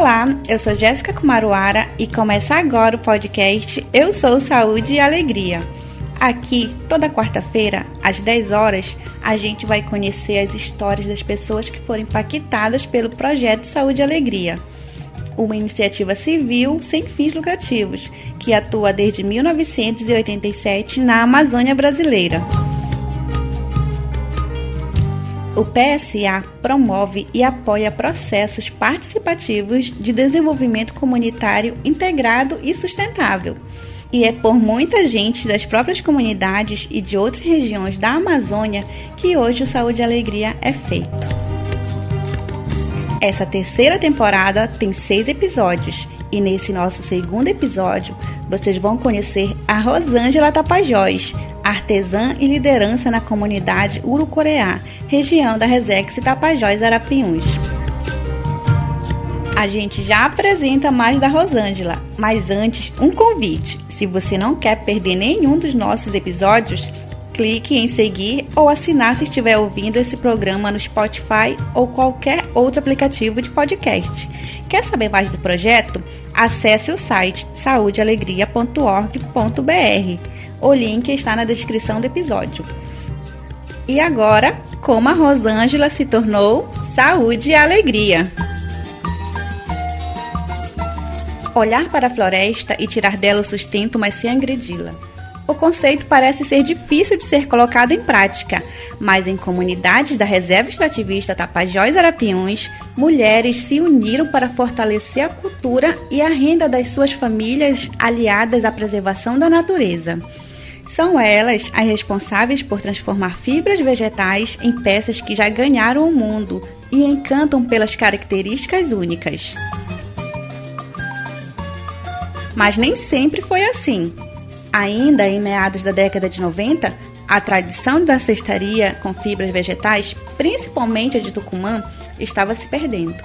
Olá, eu sou Jéssica Kumaruara e começa agora o podcast Eu Sou Saúde e Alegria. Aqui, toda quarta-feira, às 10 horas, a gente vai conhecer as histórias das pessoas que foram impactadas pelo projeto Saúde e Alegria, uma iniciativa civil sem fins lucrativos que atua desde 1987 na Amazônia brasileira. O PSA promove e apoia processos participativos de desenvolvimento comunitário integrado e sustentável. E é por muita gente das próprias comunidades e de outras regiões da Amazônia que hoje o Saúde e Alegria é feito. Essa terceira temporada tem seis episódios e nesse nosso segundo episódio vocês vão conhecer a Rosângela Tapajós, artesã e liderança na comunidade Urucoreá, região da Resex Tapajós Arapiuns. A gente já apresenta mais da Rosângela, mas antes, um convite. Se você não quer perder nenhum dos nossos episódios, clique em seguir ou assinar se estiver ouvindo esse programa no Spotify ou qualquer outro aplicativo de podcast. Quer saber mais do projeto? Acesse o site saudealegria.org.br. O link está na descrição do episódio. E agora, como a Rosângela se tornou saúde e alegria. Olhar para a floresta e tirar dela o sustento, mas sem agredi-la. O conceito parece ser difícil de ser colocado em prática, mas em comunidades da Reserva Extrativista Tapajós Arapiuns, mulheres se uniram para fortalecer a cultura e a renda das suas famílias aliadas à preservação da natureza. São elas as responsáveis por transformar fibras vegetais em peças que já ganharam o mundo e encantam pelas características únicas. Mas nem sempre foi assim. Ainda em meados da década de 90, a tradição da cestaria com fibras vegetais, principalmente a de Tucumã, estava se perdendo.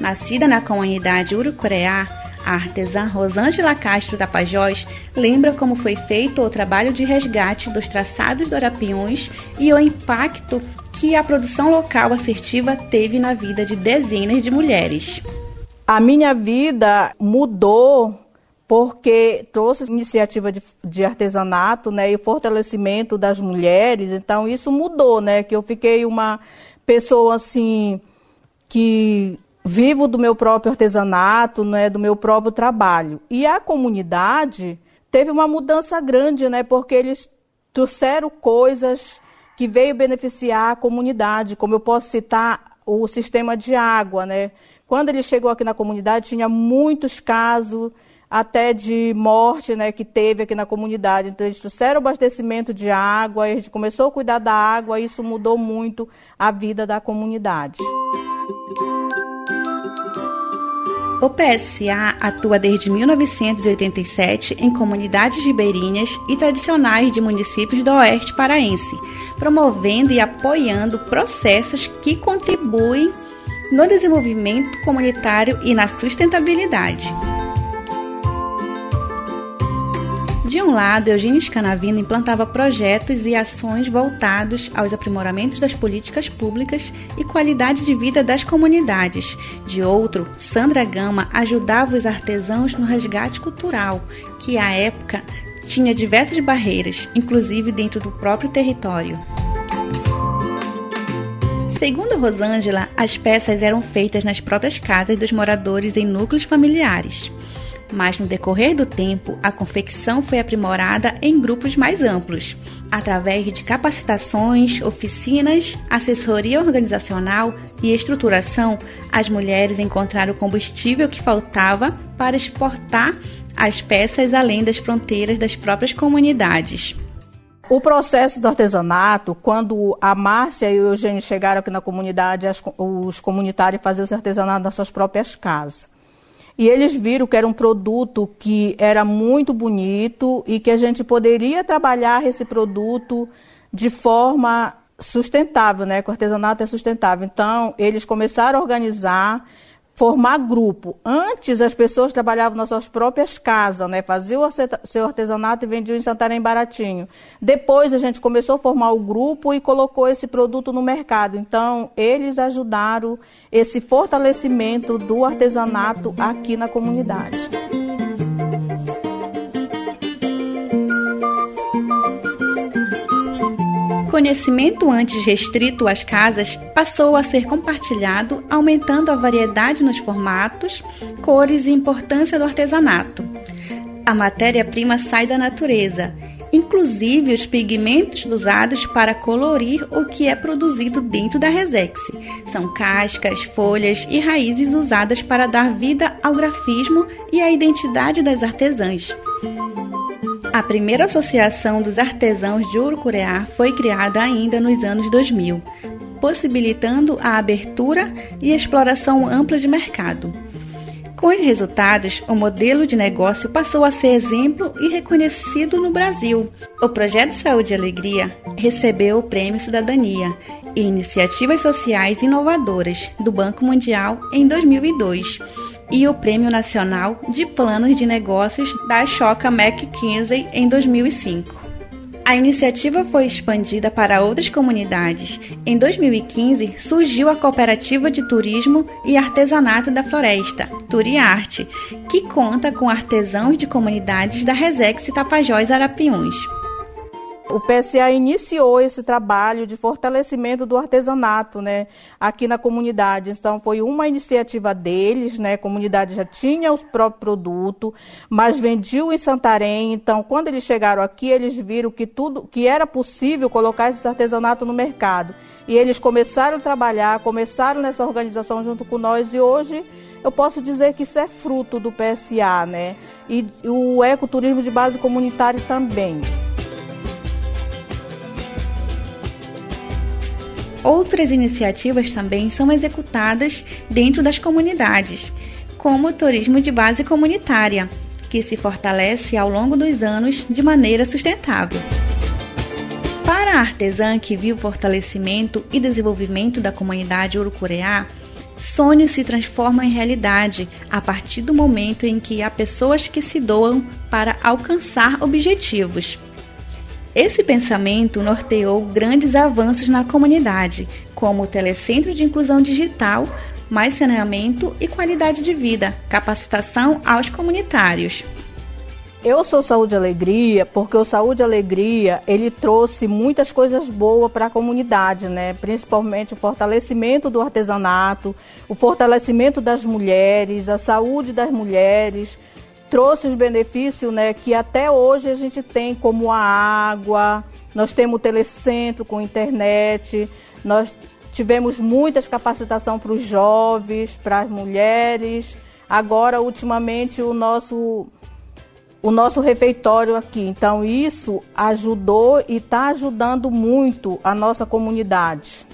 Nascida na comunidade Urucoreá, a artesã Rosângela Castro Tapajós lembra como foi feito o trabalho de resgate dos traçados do Arapiuns e o impacto que a produção local assertiva teve na vida de dezenas de mulheres. A minha vida mudou porque trouxe iniciativa de, de, artesanato, né, e fortalecimento das mulheres. Então isso mudou, né, que eu fiquei uma pessoa assim que vivo do meu próprio artesanato, né, do meu próprio trabalho. E a comunidade teve uma mudança grande, né, porque eles trouxeram coisas que veio beneficiar a comunidade, como eu posso citar o sistema de água, né? Quando ele chegou aqui na comunidade, tinha muitos casos até de morte, né, que teve aqui na comunidade. Então eles trouxeram abastecimento de água, a gente começou a cuidar da água, e isso mudou muito a vida da comunidade. O PSA atua desde 1987 em comunidades ribeirinhas e tradicionais de municípios do Oeste Paraense, promovendo e apoiando processos que contribuem no desenvolvimento comunitário e na sustentabilidade. De um lado, Eugênio Scanavino implantava projetos e ações voltados aos aprimoramentos das políticas públicas e qualidade de vida das comunidades. De outro, Sandra Gama ajudava os artesãos no resgate cultural, que à época tinha diversas barreiras, inclusive dentro do próprio território. Segundo Rosângela, as peças eram feitas nas próprias casas dos moradores em núcleos familiares mas no decorrer do tempo a confecção foi aprimorada em grupos mais amplos, através de capacitações, oficinas, assessoria organizacional e estruturação. As mulheres encontraram o combustível que faltava para exportar as peças além das fronteiras das próprias comunidades. O processo do artesanato, quando a Márcia e o Eugênio chegaram aqui na comunidade, os comunitários faziam esse artesanato nas suas próprias casas. E eles viram que era um produto que era muito bonito e que a gente poderia trabalhar esse produto de forma sustentável, né? Que o artesanato é sustentável. Então, eles começaram a organizar formar grupo. Antes as pessoas trabalhavam nas suas próprias casas, né? Faziam o seu artesanato e vendiam em Santarém baratinho. Depois a gente começou a formar o grupo e colocou esse produto no mercado. Então, eles ajudaram esse fortalecimento do artesanato aqui na comunidade. Conhecimento antes restrito às casas passou a ser compartilhado, aumentando a variedade nos formatos, cores e importância do artesanato. A matéria-prima sai da natureza, inclusive os pigmentos usados para colorir o que é produzido dentro da Resex. São cascas, folhas e raízes usadas para dar vida ao grafismo e à identidade das artesãs. A primeira associação dos artesãos de Urucureá foi criada ainda nos anos 2000, possibilitando a abertura e exploração ampla de mercado. Com os resultados, o modelo de negócio passou a ser exemplo e reconhecido no Brasil. O projeto Saúde e Alegria recebeu o Prêmio Cidadania e Iniciativas Sociais Inovadoras do Banco Mundial em 2002 e o Prêmio Nacional de Planos de Negócios da Choca McKinsey em 2005. A iniciativa foi expandida para outras comunidades. Em 2015, surgiu a Cooperativa de Turismo e Artesanato da Floresta, Turiarte, que conta com artesãos de comunidades da Resex Tapajós Arapiuns. O PSA iniciou esse trabalho de fortalecimento do artesanato, né, aqui na comunidade. Então foi uma iniciativa deles, né, a comunidade já tinha o próprio produto, mas vendiam em Santarém. Então, quando eles chegaram aqui, eles viram que tudo, que era possível colocar esse artesanato no mercado. E eles começaram a trabalhar, começaram nessa organização junto com nós e hoje eu posso dizer que isso é fruto do PSA, né? E o ecoturismo de base comunitária também. Outras iniciativas também são executadas dentro das comunidades, como o turismo de base comunitária, que se fortalece ao longo dos anos de maneira sustentável. Para a artesã que viu o fortalecimento e desenvolvimento da comunidade urucureá, sonhos se transformam em realidade a partir do momento em que há pessoas que se doam para alcançar objetivos. Esse pensamento norteou grandes avanços na comunidade, como o Telecentro de Inclusão Digital, mais saneamento e qualidade de vida, capacitação aos comunitários. Eu sou Saúde e Alegria porque o Saúde e Alegria ele trouxe muitas coisas boas para a comunidade, né? Principalmente o fortalecimento do artesanato, o fortalecimento das mulheres, a saúde das mulheres, trouxe os benefícios né, que até hoje a gente tem, como a água, nós temos o telecentro com internet, nós tivemos muitas capacitação para os jovens, para as mulheres. Agora, ultimamente, o nosso, o nosso refeitório aqui. Então, isso ajudou e está ajudando muito a nossa comunidade.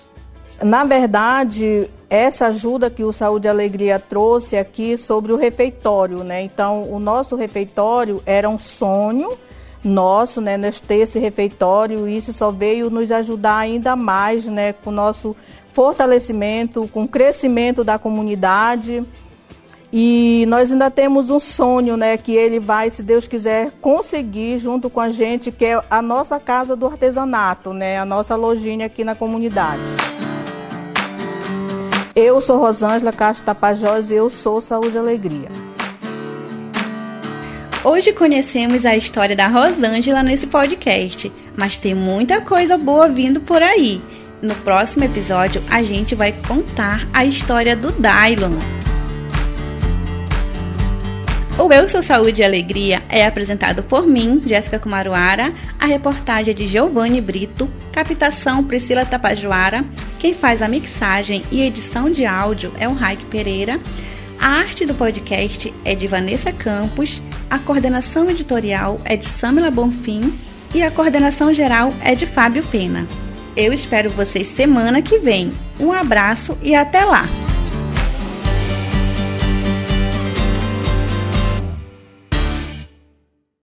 Na verdade, essa ajuda que o Saúde Alegria trouxe aqui sobre o refeitório, né? Então, o nosso refeitório era um sonho nosso, né? Nós ter esse refeitório e isso só veio nos ajudar ainda mais, né? Com o nosso fortalecimento, com o crescimento da comunidade. E nós ainda temos um sonho, né, que ele vai, se Deus quiser, conseguir junto com a gente, que é a nossa casa do artesanato, né, a nossa lojinha aqui na comunidade. Eu sou Rosângela Castro Tapajós e eu sou Saúde e Alegria. Hoje conhecemos a história da Rosângela nesse podcast, mas tem muita coisa boa vindo por aí. No próximo episódio, a gente vai contar a história do Dylon. O Eu Sou Saúde e Alegria é apresentado por mim, Jéssica Kumaruara, a reportagem é de Giovanni Brito, captação Priscila Tapajoara, quem faz a mixagem e edição de áudio é o Raik Pereira, a arte do podcast é de Vanessa Campos, a coordenação editorial é de Samila Bonfim e a coordenação geral é de Fábio Pena. Eu espero vocês semana que vem. Um abraço e até lá!